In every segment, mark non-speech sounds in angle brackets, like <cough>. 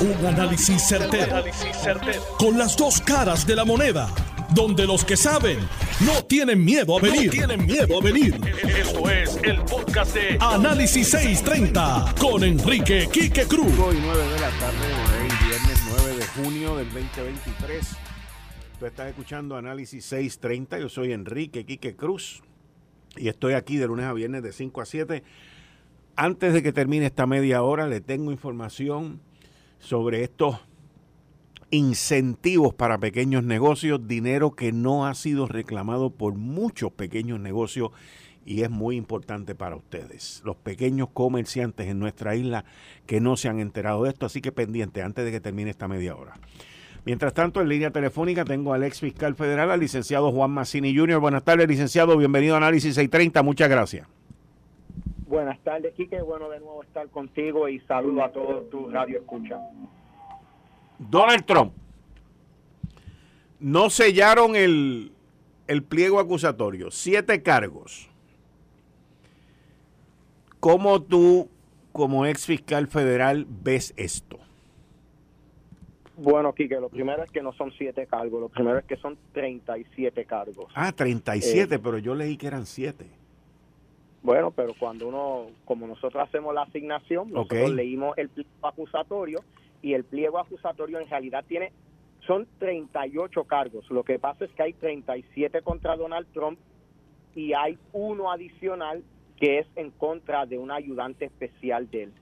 Un análisis certero, Con las dos caras de la moneda. Donde los que saben no tienen miedo a venir. tienen miedo a venir. Esto es el podcast de Análisis 630 con Enrique Quique Cruz. Hoy 9 de la tarde, hoy viernes 9 de junio del 2023. Tú estás escuchando Análisis 630. Yo soy Enrique Quique Cruz y estoy aquí de lunes a viernes de 5 a 7. Antes de que termine esta media hora, le tengo información sobre estos incentivos para pequeños negocios, dinero que no ha sido reclamado por muchos pequeños negocios y es muy importante para ustedes, los pequeños comerciantes en nuestra isla que no se han enterado de esto, así que pendiente antes de que termine esta media hora. Mientras tanto, en línea telefónica tengo al ex fiscal federal, al licenciado Juan Massini Jr. Buenas tardes, licenciado. Bienvenido a Análisis 630. Muchas gracias. Buenas tardes, Quique. Bueno de nuevo estar contigo y saludo a todos tu radio escucha. Donald Trump. No sellaron el, el pliego acusatorio. Siete cargos. ¿Cómo tú, como ex fiscal federal, ves esto? Bueno, Quique, lo primero es que no son siete cargos, lo primero es que son 37 cargos. Ah, 37, eh, pero yo leí que eran siete. Bueno, pero cuando uno, como nosotros hacemos la asignación, nosotros leímos el pliego acusatorio y el pliego acusatorio en realidad tiene, son 38 cargos. Lo que pasa es que hay 37 contra Donald Trump y hay uno adicional que es en contra de un ayudante especial de él.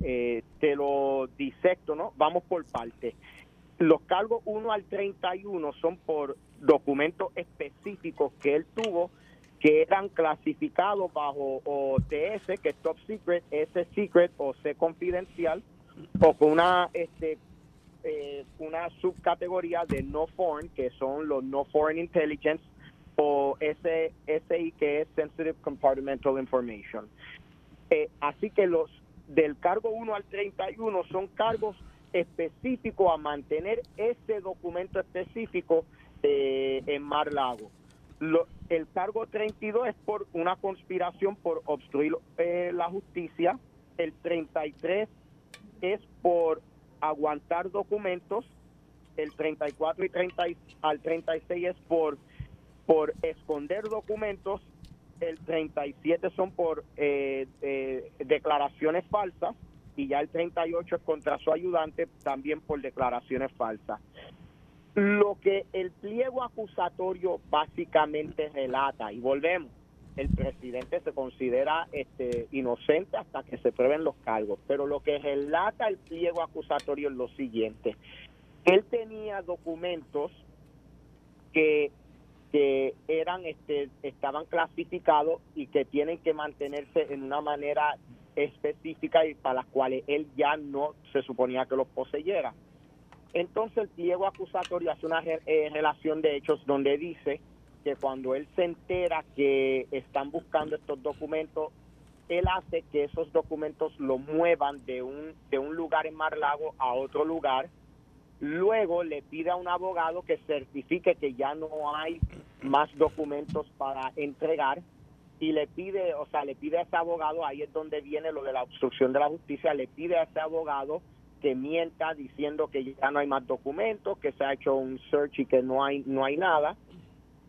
Eh, te lo disecto, ¿no? Vamos por partes. Los cargos 1 al 31 son por documentos específicos que él tuvo que eran clasificados bajo OTS, que es Top Secret, S Secret o C Confidencial, o con una este eh, subcategoría de No Foreign, que son los No Foreign Intelligence, o SI, que es Sensitive Compartmental Information. Eh, así que los del cargo 1 al 31 son cargos específico a mantener ese documento específico eh, en Mar Lago. El cargo 32 es por una conspiración por obstruir eh, la justicia. El 33 es por aguantar documentos. El 34 y 30 al 36 es por, por esconder documentos. El 37 son por eh, declaraciones falsas y ya el 38 es contra su ayudante también por declaraciones falsas. Lo que el pliego acusatorio básicamente relata, y volvemos, el presidente se considera este, inocente hasta que se prueben los cargos, pero lo que relata el pliego acusatorio es lo siguiente. Él tenía documentos que, que eran este, estaban clasificados y que tienen que mantenerse en una manera específicas y para las cuales él ya no se suponía que los poseyera. Entonces el pliego acusatorio hace una eh, relación de hechos donde dice que cuando él se entera que están buscando estos documentos, él hace que esos documentos lo muevan de un, de un lugar en Mar Lago a otro lugar. Luego le pide a un abogado que certifique que ya no hay más documentos para entregar y le pide, o sea, le pide a ese abogado, ahí es donde viene lo de la obstrucción de la justicia, le pide a ese abogado que mienta diciendo que ya no hay más documentos, que se ha hecho un search y que no hay no hay nada.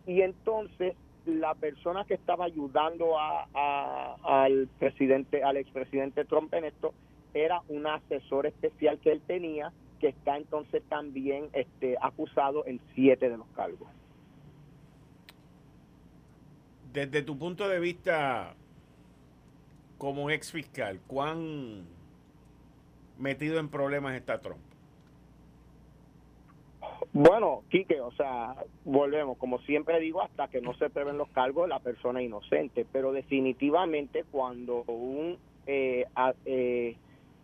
Y entonces la persona que estaba ayudando a, al presidente, al expresidente Trump en esto, era un asesor especial que él tenía, que está entonces también este, acusado en siete de los cargos. Desde tu punto de vista como ex fiscal, ¿cuán metido en problemas está Trump? Bueno, Quique, o sea, volvemos, como siempre digo, hasta que no se prueben los cargos, la persona inocente, pero definitivamente cuando un eh, eh,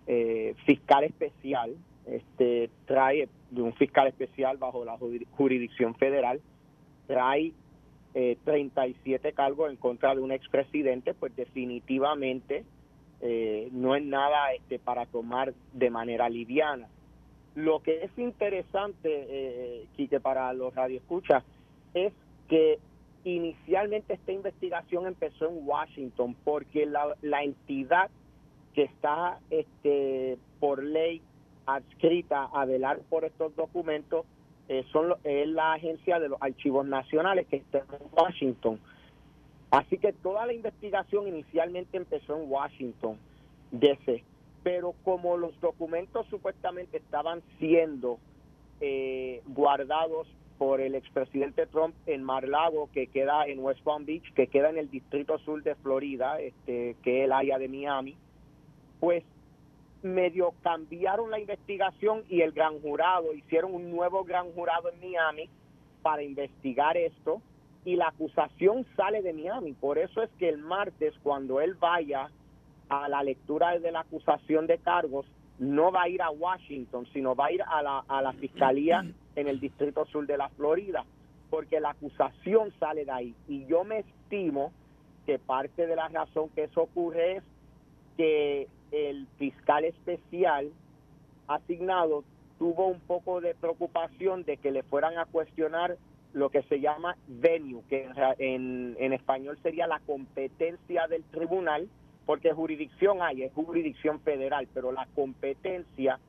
eh, fiscal especial este, trae, un fiscal especial bajo la jurisdicción federal, trae eh, 37 cargos en contra de un expresidente, pues definitivamente eh, no es nada este, para tomar de manera liviana. Lo que es interesante, eh, Quique, para los radioescuchas, es que inicialmente esta investigación empezó en Washington porque la, la entidad que está este, por ley adscrita a velar por estos documentos eh, son es la agencia de los archivos nacionales que está en Washington. Así que toda la investigación inicialmente empezó en Washington, D.C., pero como los documentos supuestamente estaban siendo eh, guardados por el expresidente Trump en Mar-Lago, que queda en West Palm Beach, que queda en el distrito sur de Florida, este, que es el área de Miami, pues medio cambiaron la investigación y el gran jurado, hicieron un nuevo gran jurado en Miami para investigar esto y la acusación sale de Miami. Por eso es que el martes, cuando él vaya a la lectura de la acusación de cargos, no va a ir a Washington, sino va a ir a la, a la fiscalía en el distrito sur de la Florida, porque la acusación sale de ahí. Y yo me estimo que parte de la razón que eso ocurre es que el fiscal especial asignado tuvo un poco de preocupación de que le fueran a cuestionar lo que se llama venue, que en, en español sería la competencia del tribunal, porque jurisdicción hay, es jurisdicción federal, pero la competencia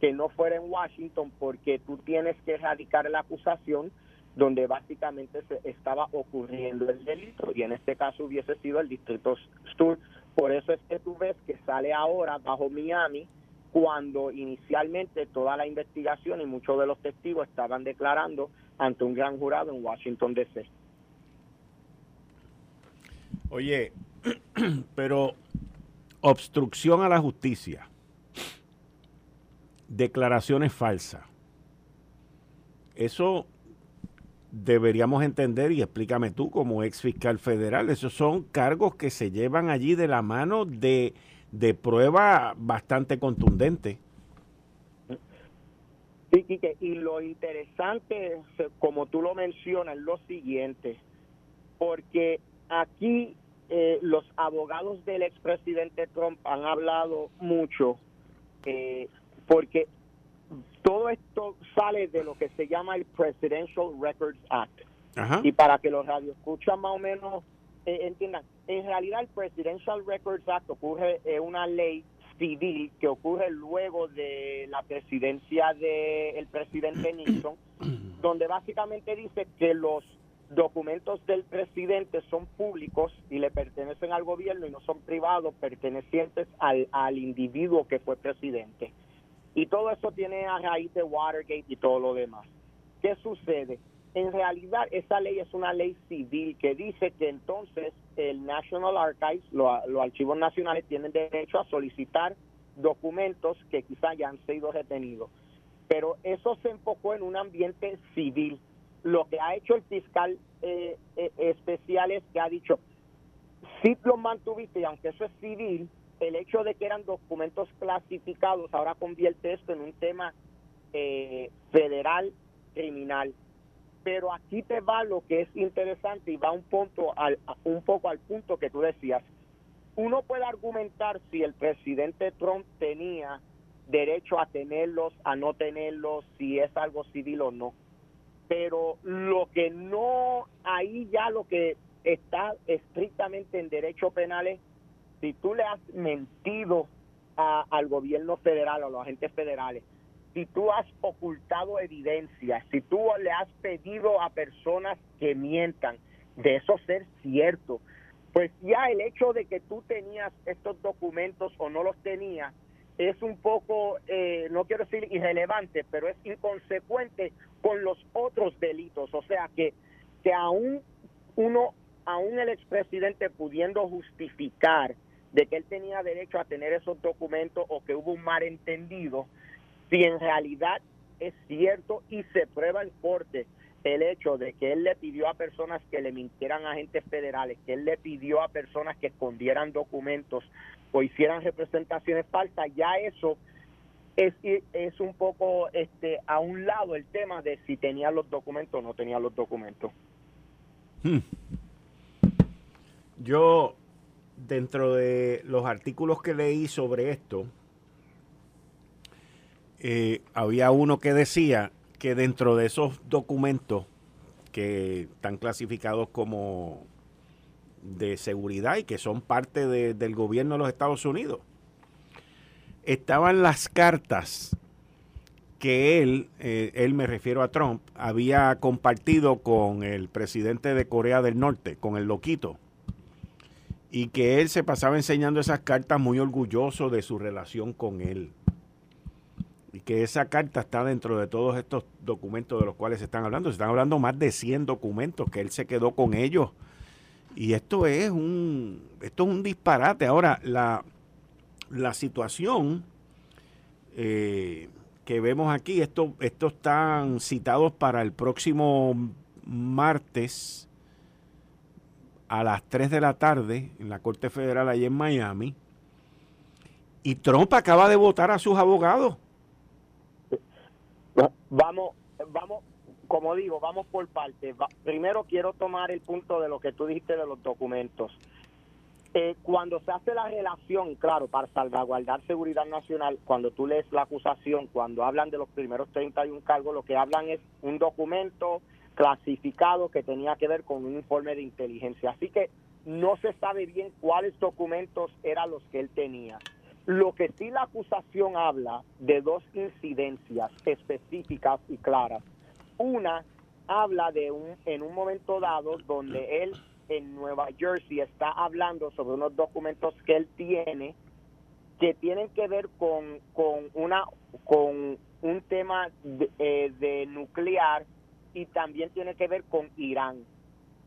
que no fuera en Washington porque tú tienes que erradicar la acusación donde básicamente se estaba ocurriendo el delito y en este caso hubiese sido el distrito sur. Por eso es que tú ves que sale ahora bajo Miami cuando inicialmente toda la investigación y muchos de los testigos estaban declarando ante un gran jurado en Washington DC. Oye, <clears throat> pero obstrucción a la justicia, declaraciones falsas, eso deberíamos entender, y explícame tú como ex fiscal federal, esos son cargos que se llevan allí de la mano de, de prueba bastante contundente. Sí, y lo interesante, como tú lo mencionas, es lo siguiente, porque aquí eh, los abogados del expresidente Trump han hablado mucho eh, porque todo esto sale de lo que se llama el Presidential Records Act. Y para que los escuchan más o menos eh, entiendan, en realidad el Presidential Records Act ocurre es una ley civil que ocurre luego de la presidencia del presidente Nixon, <clears throat> donde básicamente dice que los documentos del presidente son públicos y le pertenecen al gobierno y no son privados pertenecientes al, al individuo que fue presidente. Y todo eso tiene a raíz de Watergate y todo lo demás. ¿Qué sucede? En realidad esa ley es una ley civil que dice que entonces el National Archives, los archivos nacionales tienen derecho a solicitar documentos que quizá ya han sido retenidos. Pero eso se enfocó en un ambiente civil lo que ha hecho el fiscal eh, eh, especial es que ha dicho, si lo mantuviste, y aunque eso es civil, el hecho de que eran documentos clasificados ahora convierte esto en un tema eh, federal criminal. Pero aquí te va lo que es interesante y va un, punto al, un poco al punto que tú decías. Uno puede argumentar si el presidente Trump tenía derecho a tenerlos, a no tenerlos, si es algo civil o no pero lo que no, ahí ya lo que está estrictamente en derecho penal es si tú le has mentido al gobierno federal, a los agentes federales, si tú has ocultado evidencia, si tú le has pedido a personas que mientan, de eso ser cierto, pues ya el hecho de que tú tenías estos documentos o no los tenías, es un poco, eh, no quiero decir irrelevante, pero es inconsecuente con los otros delitos. O sea que, que aún uno, aún el expresidente pudiendo justificar de que él tenía derecho a tener esos documentos o que hubo un malentendido, si en realidad es cierto y se prueba en corte el hecho de que él le pidió a personas que le mintieran a agentes federales, que él le pidió a personas que escondieran documentos o hicieran representaciones falsas, ya eso es, es un poco este a un lado el tema de si tenía los documentos o no tenía los documentos. Hmm. Yo, dentro de los artículos que leí sobre esto, eh, había uno que decía que dentro de esos documentos que están clasificados como de seguridad y que son parte del gobierno de los Estados Unidos, estaban las cartas que él, eh, él me refiero a Trump, había compartido con el presidente de Corea del Norte, con el loquito, y que él se pasaba enseñando esas cartas muy orgulloso de su relación con él. Y que esa carta está dentro de todos estos documentos de los cuales se están hablando. Se están hablando más de 100 documentos que él se quedó con ellos. Y esto es un, esto es un disparate. Ahora, la, la situación eh, que vemos aquí, esto, estos están citados para el próximo martes a las 3 de la tarde en la Corte Federal allí en Miami. Y Trump acaba de votar a sus abogados. Vamos, vamos, como digo, vamos por partes. primero quiero tomar el punto de lo que tú dijiste de los documentos. Eh, cuando se hace la relación, claro, para salvaguardar seguridad nacional, cuando tú lees la acusación, cuando hablan de los primeros 31 cargos, lo que hablan es un documento clasificado que tenía que ver con un informe de inteligencia. Así que no se sabe bien cuáles documentos eran los que él tenía. Lo que sí la acusación habla de dos incidencias específicas y claras. Una habla de un en un momento dado donde él en Nueva Jersey está hablando sobre unos documentos que él tiene que tienen que ver con, con una con un tema de, eh, de nuclear y también tiene que ver con Irán.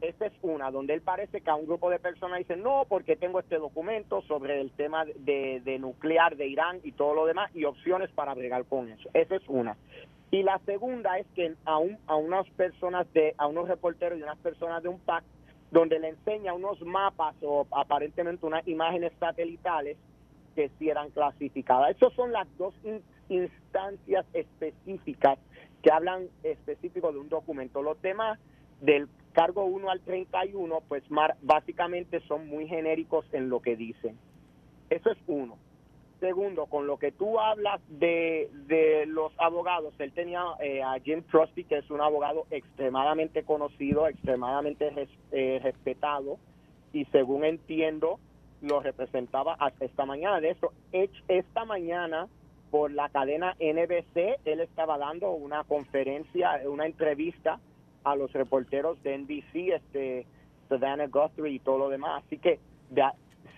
Esta es una, donde él parece que a un grupo de personas dice, no, porque tengo este documento sobre el tema de, de nuclear de Irán y todo lo demás y opciones para bregar con eso. Esa es una. Y la segunda es que a, un, a unas personas, de a unos reporteros y unas personas de un PAC donde le enseña unos mapas o aparentemente unas imágenes satelitales que sí eran clasificadas. Esas son las dos instancias específicas que hablan específico de un documento. Los temas del cargo 1 al 31, pues básicamente son muy genéricos en lo que dicen. Eso es uno. Segundo, con lo que tú hablas de, de los abogados, él tenía eh, a Jim Crosby, que es un abogado extremadamente conocido, extremadamente eh, respetado, y según entiendo, lo representaba hasta esta mañana. De eso, esta mañana, por la cadena NBC, él estaba dando una conferencia, una entrevista a los reporteros de NBC, este, Savannah Guthrie y todo lo demás. Así que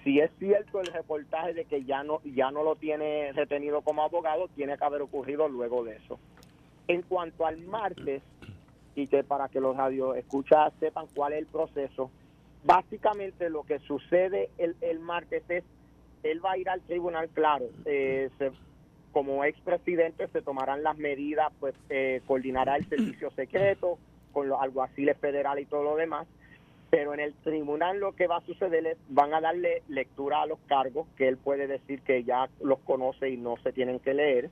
si es cierto el reportaje de que ya no ya no lo tiene retenido como abogado, tiene que haber ocurrido luego de eso. En cuanto al martes, y que para que los radioescuchas sepan cuál es el proceso, básicamente lo que sucede el, el martes es, él va a ir al tribunal, claro, eh, como expresidente se tomarán las medidas, pues eh, coordinará el servicio secreto con los alguaciles federales y todo lo demás, pero en el tribunal lo que va a suceder es van a darle lectura a los cargos que él puede decir que ya los conoce y no se tienen que leer.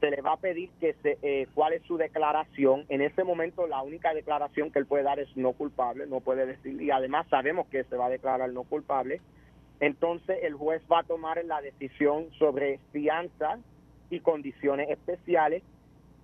Se le va a pedir que se, eh, cuál es su declaración. En ese momento la única declaración que él puede dar es no culpable no puede decir y además sabemos que se va a declarar no culpable. Entonces el juez va a tomar la decisión sobre fianza y condiciones especiales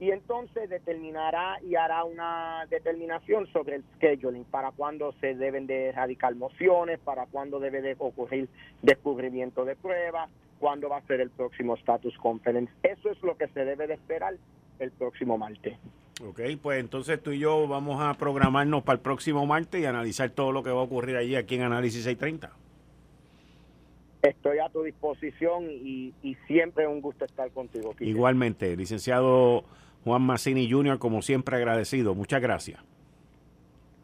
y entonces determinará y hará una determinación sobre el scheduling, para cuándo se deben de erradicar mociones, para cuándo debe de ocurrir descubrimiento de pruebas, cuándo va a ser el próximo status conference. Eso es lo que se debe de esperar el próximo martes. Ok, pues entonces tú y yo vamos a programarnos para el próximo martes y analizar todo lo que va a ocurrir allí aquí en Análisis 630. Estoy a tu disposición y, y siempre es un gusto estar contigo. Igualmente, licenciado Juan Massini Jr., como siempre agradecido. Muchas gracias.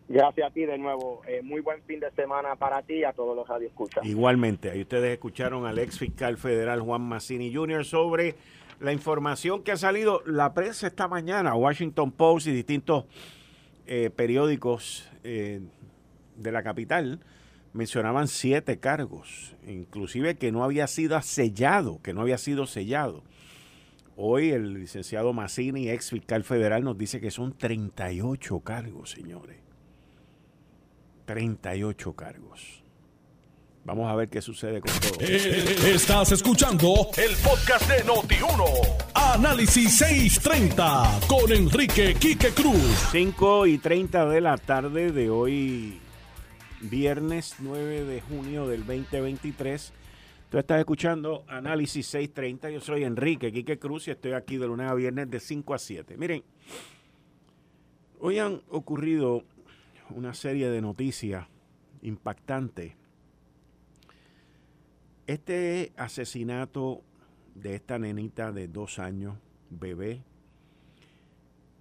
Gracias a ti de nuevo. Eh, muy buen fin de semana para ti y a todos los radioescuchas. Igualmente, ahí ustedes escucharon al ex fiscal federal Juan Massini Jr. sobre la información que ha salido la prensa esta mañana, Washington Post y distintos eh, periódicos eh, de la capital mencionaban siete cargos, inclusive que no había sido sellado, que no había sido sellado. Hoy el licenciado Massini, ex fiscal federal, nos dice que son 38 cargos, señores. 38 cargos. Vamos a ver qué sucede con todo. Eh, estás escuchando el podcast de Noti1. Análisis 630 con Enrique Quique Cruz. 5 y 30 de la tarde de hoy, viernes 9 de junio del 2023. Tú estás escuchando Análisis 630. Yo soy Enrique Quique Cruz y estoy aquí de lunes a viernes de 5 a 7. Miren, hoy han ocurrido una serie de noticias impactantes. Este asesinato de esta nenita de dos años, bebé,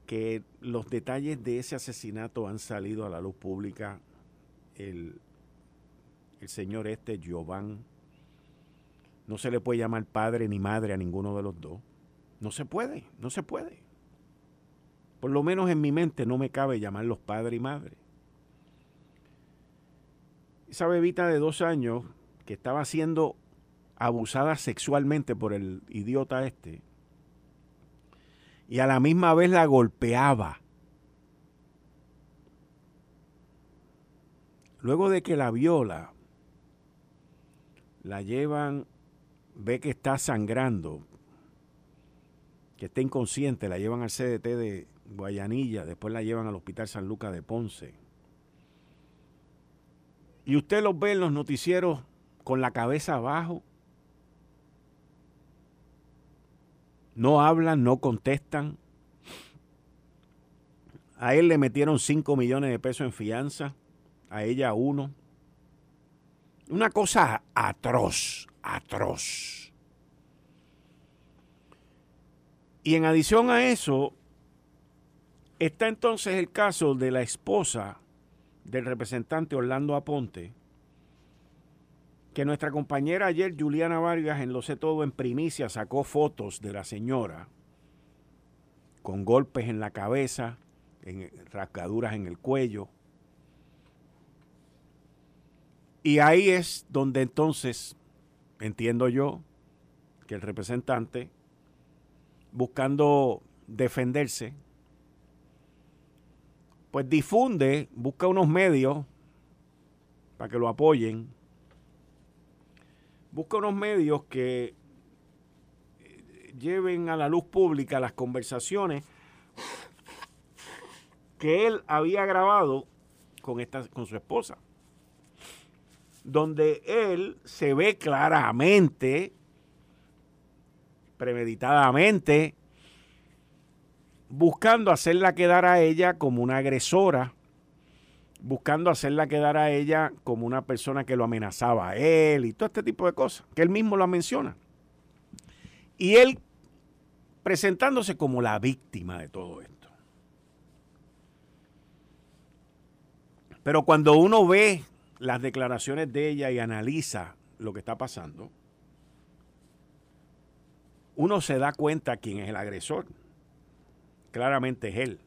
que los detalles de ese asesinato han salido a la luz pública. El, el señor este, Giovanni no se le puede llamar padre ni madre a ninguno de los dos. No se puede, no se puede. Por lo menos en mi mente no me cabe llamarlos padre y madre. Esa bebita de dos años que estaba siendo abusada sexualmente por el idiota este y a la misma vez la golpeaba. Luego de que la viola, la llevan ve que está sangrando, que está inconsciente, la llevan al CDT de Guayanilla, después la llevan al Hospital San Lucas de Ponce. Y usted los ve en los noticieros con la cabeza abajo. No hablan, no contestan. A él le metieron 5 millones de pesos en fianza, a ella uno. Una cosa atroz, atroz. Y en adición a eso, está entonces el caso de la esposa del representante Orlando Aponte, que nuestra compañera ayer, Juliana Vargas, en Lo sé todo en primicia, sacó fotos de la señora con golpes en la cabeza, en rasgaduras en el cuello. Y ahí es donde entonces entiendo yo que el representante, buscando defenderse, pues difunde, busca unos medios para que lo apoyen, busca unos medios que eh, lleven a la luz pública las conversaciones que él había grabado con, esta, con su esposa donde él se ve claramente, premeditadamente, buscando hacerla quedar a ella como una agresora, buscando hacerla quedar a ella como una persona que lo amenazaba a él y todo este tipo de cosas, que él mismo lo menciona. Y él presentándose como la víctima de todo esto. Pero cuando uno ve las declaraciones de ella y analiza lo que está pasando, uno se da cuenta quién es el agresor. Claramente es él.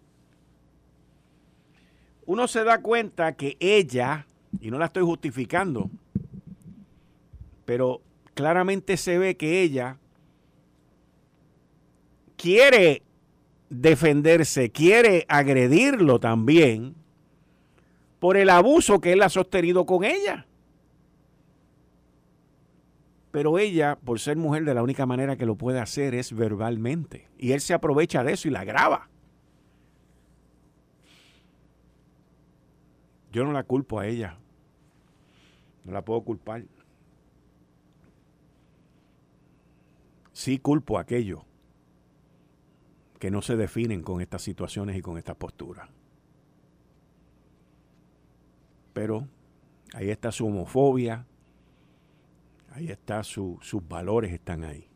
Uno se da cuenta que ella, y no la estoy justificando, pero claramente se ve que ella quiere defenderse, quiere agredirlo también, por el abuso que él ha sostenido con ella. Pero ella, por ser mujer, de la única manera que lo puede hacer es verbalmente. Y él se aprovecha de eso y la graba. Yo no la culpo a ella. No la puedo culpar. Sí culpo a aquellos que no se definen con estas situaciones y con estas posturas. Pero ahí está su homofobia, ahí está sus valores están ahí.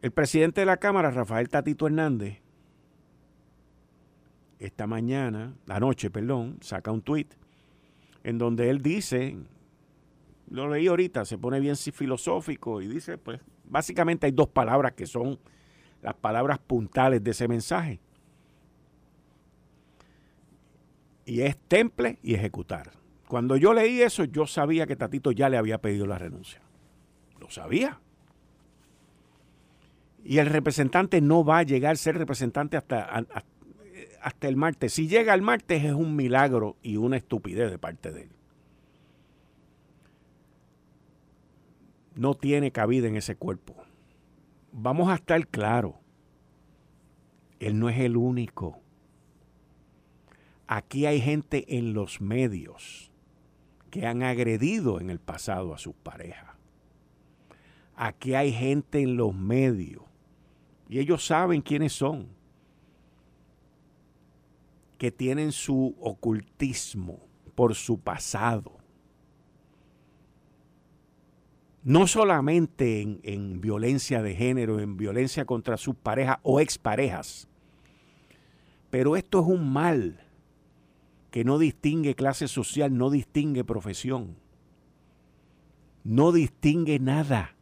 El presidente de la Cámara, Rafael Tatito Hernández, esta mañana, anoche, perdón, saca un tuit en donde él dice, lo leí ahorita, se pone bien filosófico y dice, pues básicamente hay dos palabras que son las palabras puntales de ese mensaje y es temple y ejecutar. Cuando yo leí eso, yo sabía que Tatito ya le había pedido la renuncia. Lo sabía. Y el representante no va a llegar a ser representante hasta, hasta el martes. Si llega el martes es un milagro y una estupidez de parte de él. No tiene cabida en ese cuerpo. Vamos a estar claros. Él no es el único. Aquí hay gente en los medios que han agredido en el pasado a sus parejas. Aquí hay gente en los medios y ellos saben quiénes son, que tienen su ocultismo por su pasado. No solamente en, en violencia de género, en violencia contra sus parejas o exparejas, pero esto es un mal que no distingue clase social, no distingue profesión, no distingue nada.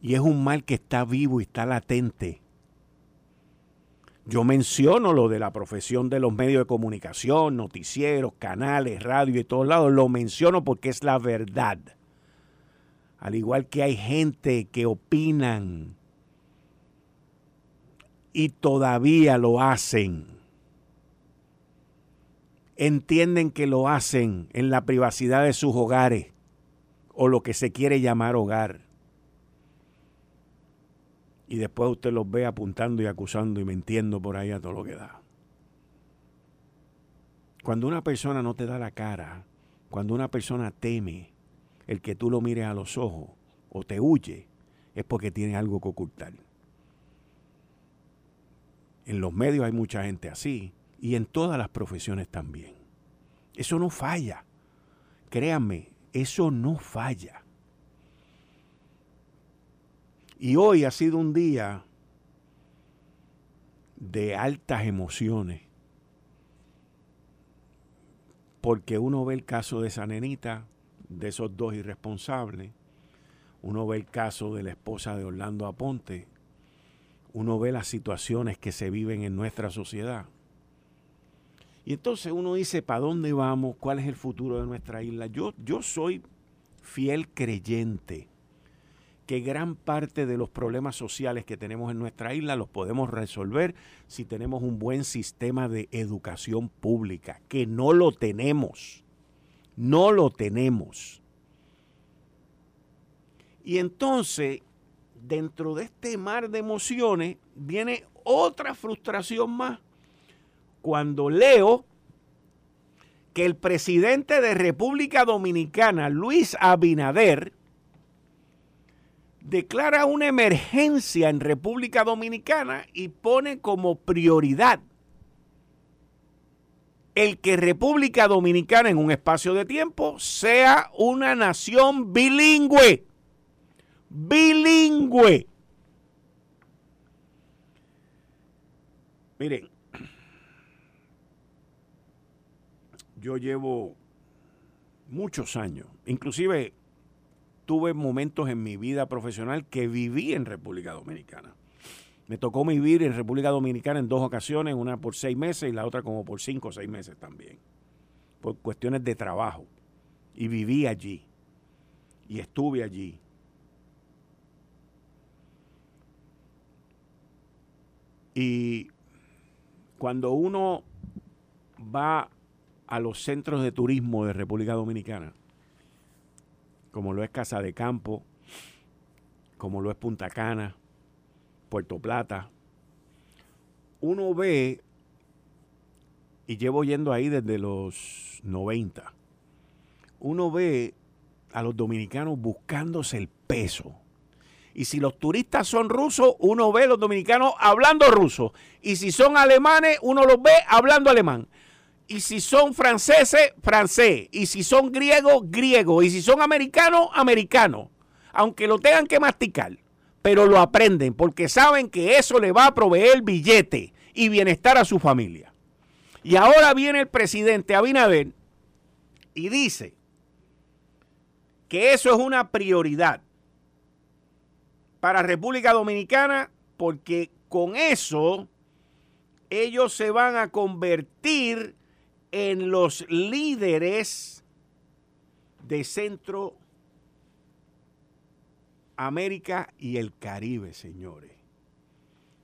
Y es un mal que está vivo y está latente. Yo menciono lo de la profesión de los medios de comunicación, noticieros, canales, radio y todos lados. Lo menciono porque es la verdad. Al igual que hay gente que opinan y todavía lo hacen. Entienden que lo hacen en la privacidad de sus hogares o lo que se quiere llamar hogar. Y después usted los ve apuntando y acusando y mintiendo por ahí a todo lo que da. Cuando una persona no te da la cara, cuando una persona teme el que tú lo mires a los ojos o te huye, es porque tiene algo que ocultar. En los medios hay mucha gente así y en todas las profesiones también. Eso no falla. Créanme, eso no falla. Y hoy ha sido un día de altas emociones. Porque uno ve el caso de esa nenita, de esos dos irresponsables. Uno ve el caso de la esposa de Orlando Aponte, uno ve las situaciones que se viven en nuestra sociedad. Y entonces uno dice, ¿para dónde vamos? ¿Cuál es el futuro de nuestra isla? Yo, yo soy fiel creyente que gran parte de los problemas sociales que tenemos en nuestra isla los podemos resolver si tenemos un buen sistema de educación pública, que no lo tenemos. No lo tenemos. Y entonces dentro de este mar de emociones viene otra frustración más. Cuando leo que el presidente de República Dominicana, Luis Abinader, declara una emergencia en República Dominicana y pone como prioridad el que República Dominicana en un espacio de tiempo sea una nación bilingüe bilingüe. Miren, yo llevo muchos años, inclusive tuve momentos en mi vida profesional que viví en República Dominicana. Me tocó vivir en República Dominicana en dos ocasiones, una por seis meses y la otra como por cinco o seis meses también, por cuestiones de trabajo. Y viví allí, y estuve allí, Y cuando uno va a los centros de turismo de República Dominicana, como lo es Casa de Campo, como lo es Punta Cana, Puerto Plata, uno ve, y llevo yendo ahí desde los 90, uno ve a los dominicanos buscándose el peso y si los turistas son rusos, uno ve a los dominicanos hablando ruso. Y si son alemanes, uno los ve hablando alemán. Y si son franceses, francés. Y si son griegos, griego. Y si son americanos, americano. Aunque lo tengan que masticar. Pero lo aprenden porque saben que eso le va a proveer billete y bienestar a su familia. Y ahora viene el presidente Abinader y dice que eso es una prioridad para República Dominicana porque con eso ellos se van a convertir en los líderes de Centro América y el Caribe, señores.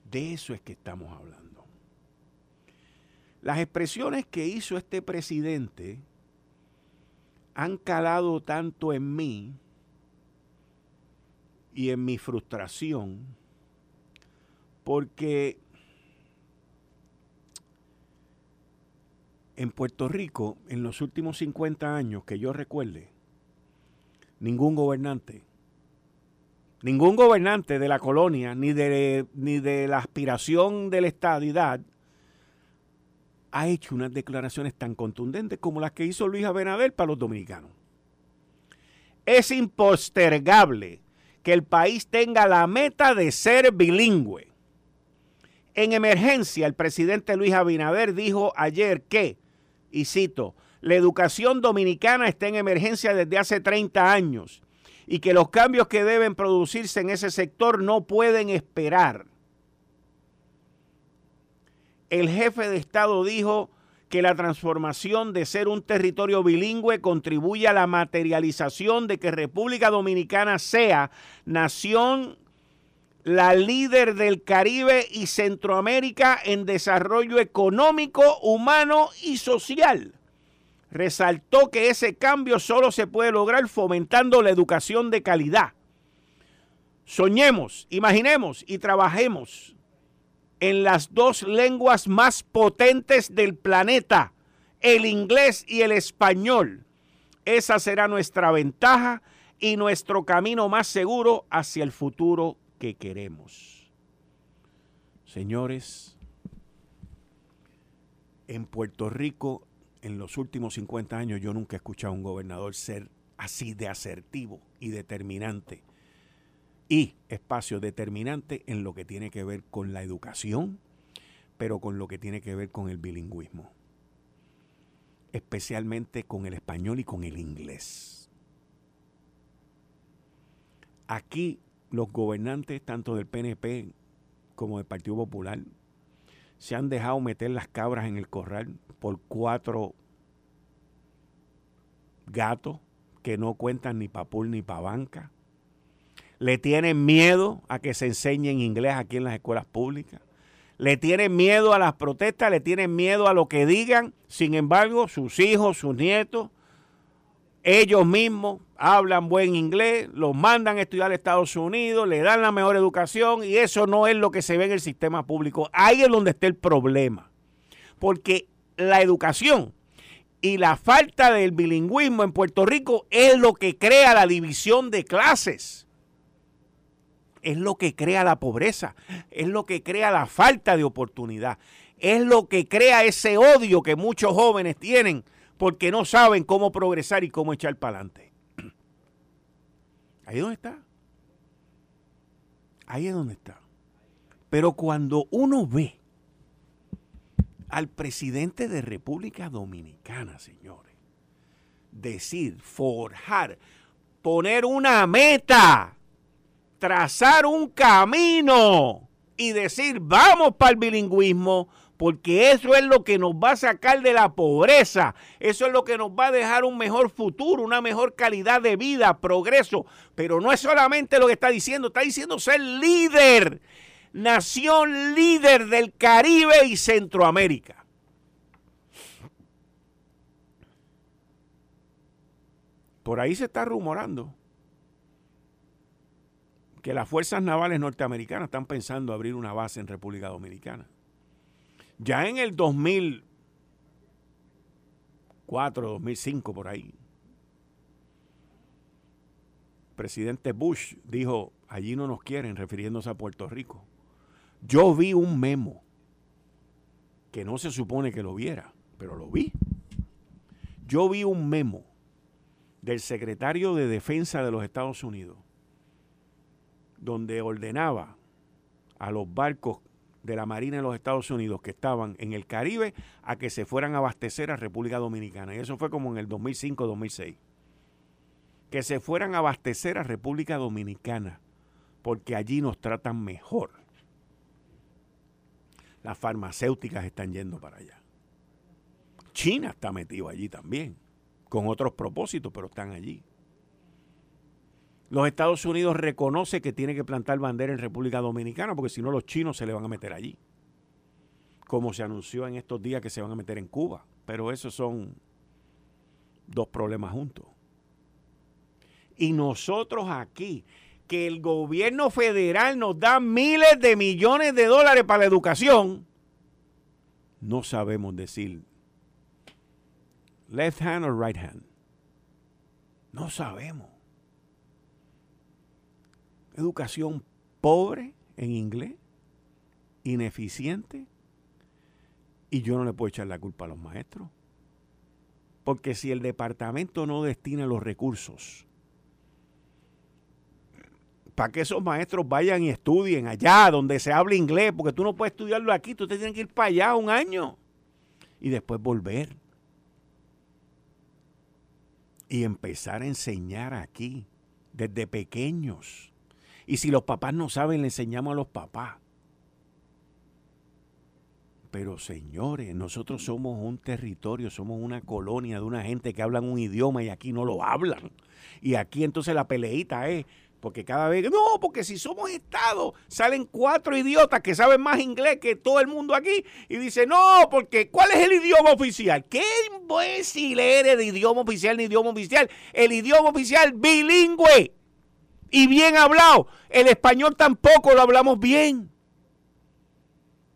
De eso es que estamos hablando. Las expresiones que hizo este presidente han calado tanto en mí y en mi frustración, porque en Puerto Rico, en los últimos 50 años que yo recuerde, ningún gobernante, ningún gobernante de la colonia, ni de, ni de la aspiración de la estadidad, ha hecho unas declaraciones tan contundentes como las que hizo Luis Abinader para los dominicanos. Es impostergable que el país tenga la meta de ser bilingüe. En emergencia, el presidente Luis Abinader dijo ayer que, y cito, la educación dominicana está en emergencia desde hace 30 años y que los cambios que deben producirse en ese sector no pueden esperar. El jefe de Estado dijo que la transformación de ser un territorio bilingüe contribuye a la materialización de que República Dominicana sea nación la líder del Caribe y Centroamérica en desarrollo económico, humano y social. Resaltó que ese cambio solo se puede lograr fomentando la educación de calidad. Soñemos, imaginemos y trabajemos en las dos lenguas más potentes del planeta, el inglés y el español. Esa será nuestra ventaja y nuestro camino más seguro hacia el futuro que queremos. Señores, en Puerto Rico, en los últimos 50 años, yo nunca he escuchado a un gobernador ser así de asertivo y determinante y espacio determinante en lo que tiene que ver con la educación, pero con lo que tiene que ver con el bilingüismo, especialmente con el español y con el inglés. Aquí los gobernantes, tanto del PNP como del Partido Popular, se han dejado meter las cabras en el corral por cuatro gatos que no cuentan ni pa' pool ni pa' banca le tienen miedo a que se enseñe en inglés aquí en las escuelas públicas. Le tienen miedo a las protestas, le tienen miedo a lo que digan. Sin embargo, sus hijos, sus nietos, ellos mismos hablan buen inglés, los mandan a estudiar a Estados Unidos, le dan la mejor educación y eso no es lo que se ve en el sistema público. Ahí es donde está el problema. Porque la educación y la falta del bilingüismo en Puerto Rico es lo que crea la división de clases es lo que crea la pobreza, es lo que crea la falta de oportunidad, es lo que crea ese odio que muchos jóvenes tienen porque no saben cómo progresar y cómo echar para adelante. Ahí es donde está. Ahí es donde está. Pero cuando uno ve al presidente de República Dominicana, señores, decir, forjar, poner una meta, trazar un camino y decir, vamos para el bilingüismo, porque eso es lo que nos va a sacar de la pobreza, eso es lo que nos va a dejar un mejor futuro, una mejor calidad de vida, progreso. Pero no es solamente lo que está diciendo, está diciendo ser líder, nación líder del Caribe y Centroamérica. Por ahí se está rumorando que las fuerzas navales norteamericanas están pensando abrir una base en República Dominicana. Ya en el 2004, 2005, por ahí, el presidente Bush dijo, allí no nos quieren, refiriéndose a Puerto Rico. Yo vi un memo que no se supone que lo viera, pero lo vi. Yo vi un memo del secretario de Defensa de los Estados Unidos donde ordenaba a los barcos de la Marina de los Estados Unidos que estaban en el Caribe a que se fueran a abastecer a República Dominicana. Y eso fue como en el 2005-2006. Que se fueran a abastecer a República Dominicana, porque allí nos tratan mejor. Las farmacéuticas están yendo para allá. China está metido allí también, con otros propósitos, pero están allí. Los Estados Unidos reconoce que tiene que plantar bandera en República Dominicana porque si no los chinos se le van a meter allí. Como se anunció en estos días que se van a meter en Cuba. Pero esos son dos problemas juntos. Y nosotros aquí, que el gobierno federal nos da miles de millones de dólares para la educación, no sabemos decir Left hand or right hand. No sabemos. Educación pobre en inglés, ineficiente, y yo no le puedo echar la culpa a los maestros. Porque si el departamento no destina los recursos para que esos maestros vayan y estudien allá donde se hable inglés, porque tú no puedes estudiarlo aquí, tú te tienes que ir para allá un año y después volver. Y empezar a enseñar aquí, desde pequeños. Y si los papás no saben, le enseñamos a los papás. Pero señores, nosotros somos un territorio, somos una colonia de una gente que hablan un idioma y aquí no lo hablan. Y aquí entonces la peleita es, porque cada vez, no, porque si somos Estado, salen cuatro idiotas que saben más inglés que todo el mundo aquí y dicen, no, porque ¿cuál es el idioma oficial? ¿Qué imbécil eres de idioma oficial ni idioma oficial? El idioma oficial bilingüe y bien hablado. El español tampoco lo hablamos bien.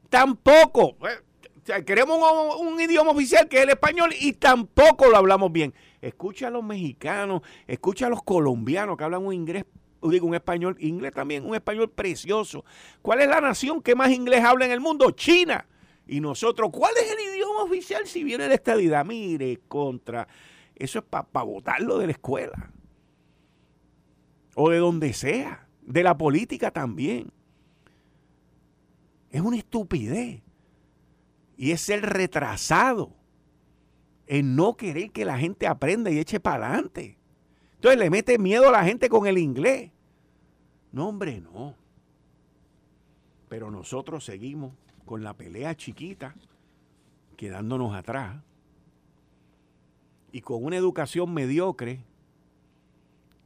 Tampoco. Eh, queremos un, idioma oficial que es el español y tampoco lo hablamos bien. Escucha a los mexicanos, escucha a los colombianos que hablan un inglés, digo un español, inglés también, un español precioso. ¿Cuál es la nación que más inglés habla en el mundo? China. Y nosotros, ¿cuál es el idioma oficial si viene de estadidad? Mire, contra. Eso es para votarlo de la escuela. O de donde sea. De la política también. Es una estupidez. Y es ser retrasado en no querer que la gente aprenda y eche para adelante. Entonces le mete miedo a la gente con el inglés. No, hombre, no. Pero nosotros seguimos con la pelea chiquita, quedándonos atrás. Y con una educación mediocre.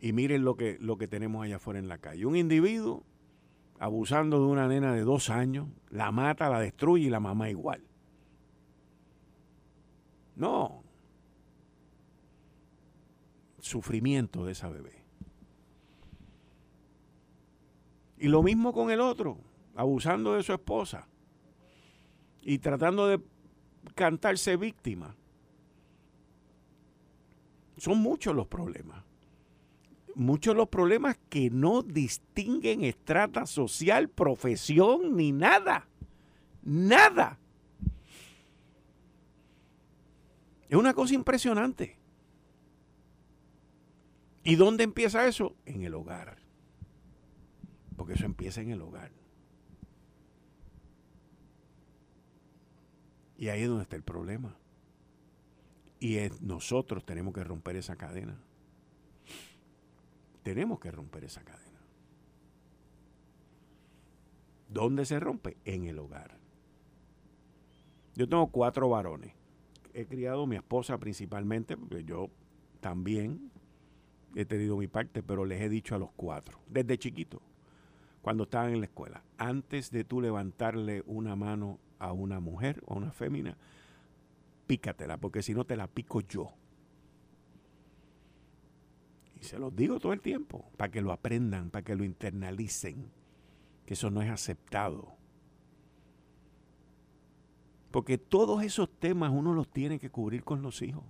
Y miren lo que, lo que tenemos allá afuera en la calle. Un individuo abusando de una nena de dos años, la mata, la destruye y la mamá igual. No. Sufrimiento de esa bebé. Y lo mismo con el otro, abusando de su esposa y tratando de cantarse víctima. Son muchos los problemas muchos de los problemas que no distinguen estrata social, profesión, ni nada. Nada. Es una cosa impresionante. ¿Y dónde empieza eso? En el hogar. Porque eso empieza en el hogar. Y ahí es donde está el problema. Y nosotros tenemos que romper esa cadena. Tenemos que romper esa cadena. ¿Dónde se rompe? En el hogar. Yo tengo cuatro varones. He criado a mi esposa principalmente, porque yo también he tenido mi parte, pero les he dicho a los cuatro, desde chiquito, cuando estaban en la escuela, antes de tú levantarle una mano a una mujer o a una fémina, pícatela, porque si no te la pico yo. Y se los digo todo el tiempo, para que lo aprendan, para que lo internalicen, que eso no es aceptado. Porque todos esos temas uno los tiene que cubrir con los hijos.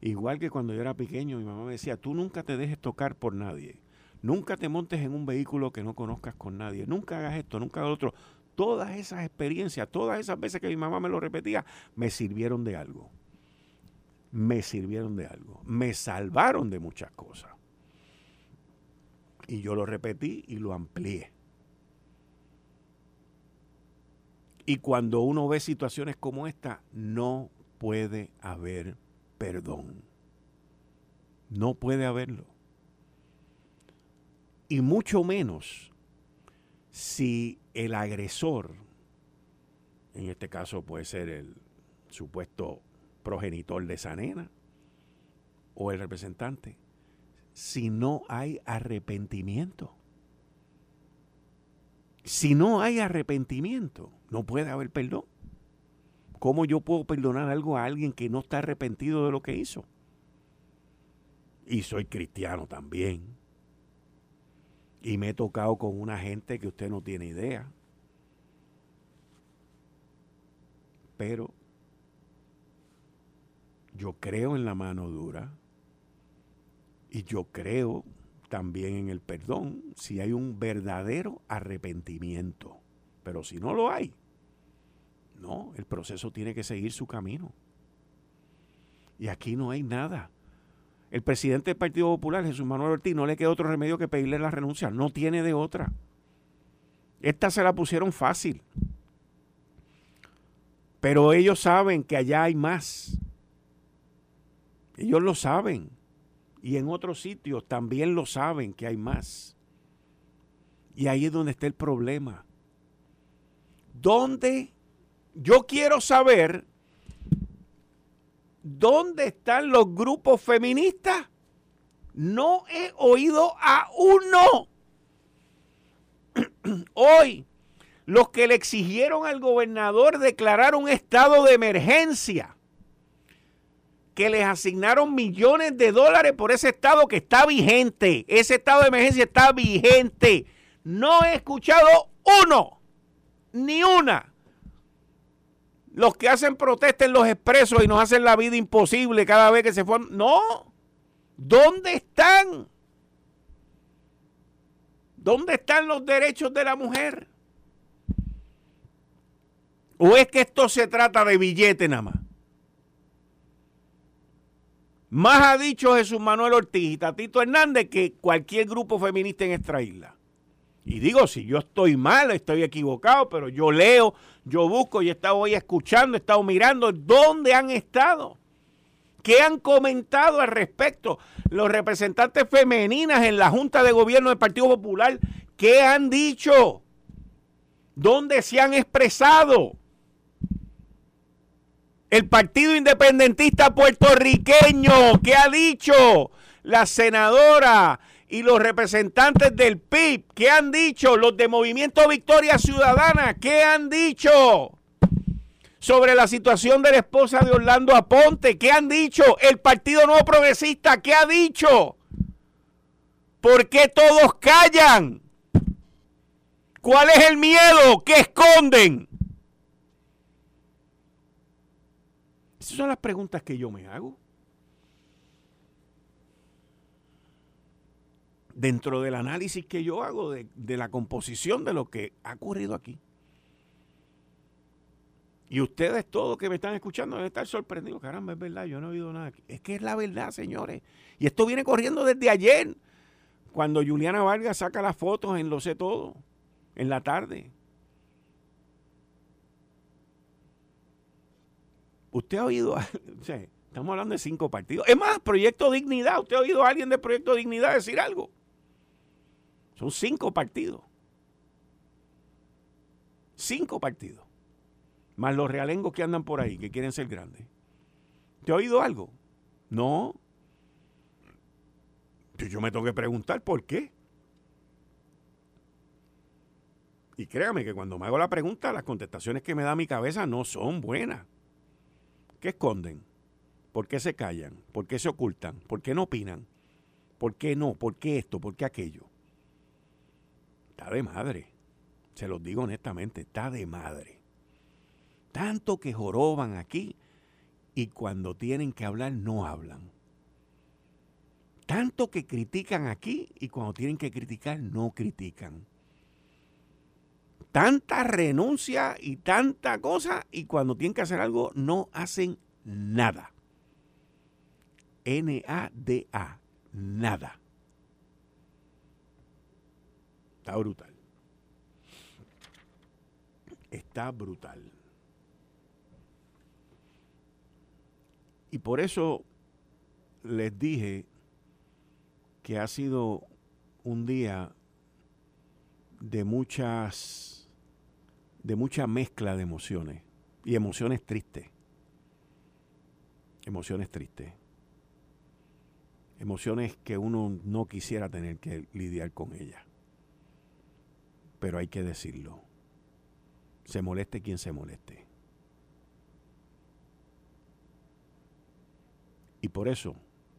Igual que cuando yo era pequeño, mi mamá me decía, tú nunca te dejes tocar por nadie. Nunca te montes en un vehículo que no conozcas con nadie. Nunca hagas esto, nunca hagas otro. Todas esas experiencias, todas esas veces que mi mamá me lo repetía, me sirvieron de algo me sirvieron de algo, me salvaron de muchas cosas. Y yo lo repetí y lo amplié. Y cuando uno ve situaciones como esta, no puede haber perdón. No puede haberlo. Y mucho menos si el agresor, en este caso puede ser el supuesto progenitor de esa nena o el representante, si no hay arrepentimiento. Si no hay arrepentimiento, no puede haber perdón. ¿Cómo yo puedo perdonar algo a alguien que no está arrepentido de lo que hizo? Y soy cristiano también. Y me he tocado con una gente que usted no tiene idea. Pero Yo creo en la mano dura y yo creo también en el perdón si hay un verdadero arrepentimiento. Pero si no lo hay, no, el proceso tiene que seguir su camino. Y aquí no hay nada. El presidente del Partido Popular, Jesús Manuel Ortiz, no le queda otro remedio que pedirle la renuncia. No tiene de otra. Esta se la pusieron fácil. Pero ellos saben que allá hay más. Ellos lo saben. Y en otros sitios también lo saben que hay más. Y ahí es donde está el problema. ¿Dónde? Yo quiero saber dónde están los grupos feministas. No he oído a uno. <clears throat> Hoy, los que le exigieron al gobernador declarar un estado de emergencia que les asignaron millones de dólares por ese estado que está vigente. Ese estado de emergencia está vigente. No he escuchado uno, ni una. Los que hacen protesta en los expresos y nos hacen la vida imposible cada vez que se forman. No. ¿Dónde están? ¿Dónde están los derechos de la mujer? ¿O es que esto se trata de billete nada más? Más ha dicho Jesús Manuel Ortiz y Tatito Hernández que cualquier grupo feminista en esta isla. Y digo, si yo estoy mal, estoy equivocado, pero yo leo, yo busco y he estado hoy escuchando, he estado mirando dónde han estado. ¿Qué han comentado al respecto? Los representantes femeninas en la Junta de Gobierno del Partido Popular, ¿qué han dicho? ¿Dónde se han expresado? El Partido Independentista Puertorriqueño, ¿qué ha dicho? La senadora y los representantes del PIB, ¿qué han dicho? Los de Movimiento Victoria Ciudadana, ¿qué han dicho? Sobre la situación de la esposa de Orlando Aponte, ¿qué han dicho? El Partido Nuevo Progresista, ¿qué ha dicho? ¿Por qué todos callan? ¿Cuál es el miedo que esconden? Esas son las preguntas que yo me hago. Dentro del análisis que yo hago de, la composición de lo que ha ocurrido aquí. Y ustedes todos que me están escuchando deben estar sorprendidos. Caramba, es verdad, yo no he oído nada. Es que es la verdad, señores. Y esto viene corriendo desde ayer. Cuando Juliana Vargas saca las fotos en Lo sé todo, en la tarde. ¿Usted ha oído? <laughs> estamos hablando de cinco partidos. Es más, Proyecto Dignidad. ¿Usted ha oído a alguien de Proyecto Dignidad decir algo? Son cinco partidos. Cinco partidos. Más los realengos que andan por ahí, que quieren ser grandes. ¿Te ha oído algo? No. Yo me tengo que preguntar por qué. Y créame que cuando me hago la pregunta, las contestaciones que me da mi cabeza no son buenas. ¿Qué esconden? ¿Por qué se callan? ¿Por qué se ocultan? ¿Por qué no opinan? ¿Por qué no? ¿Por qué esto? ¿Por qué aquello? Está de madre. Se los digo honestamente, está de madre. Tanto que joroban aquí y cuando tienen que hablar no hablan. Tanto que critican aquí y cuando tienen que criticar no critican tanta renuncia y tanta cosa y cuando tienen que hacer algo no hacen nada. N-A-D-A, nada. Está brutal. Está brutal. Y por eso les dije que ha sido un día de muchas de mucha mezcla de emociones y emociones tristes. Emociones tristes. Emociones que uno no quisiera tener que lidiar con ellas. Pero hay que decirlo. Se moleste quien se moleste. Y por eso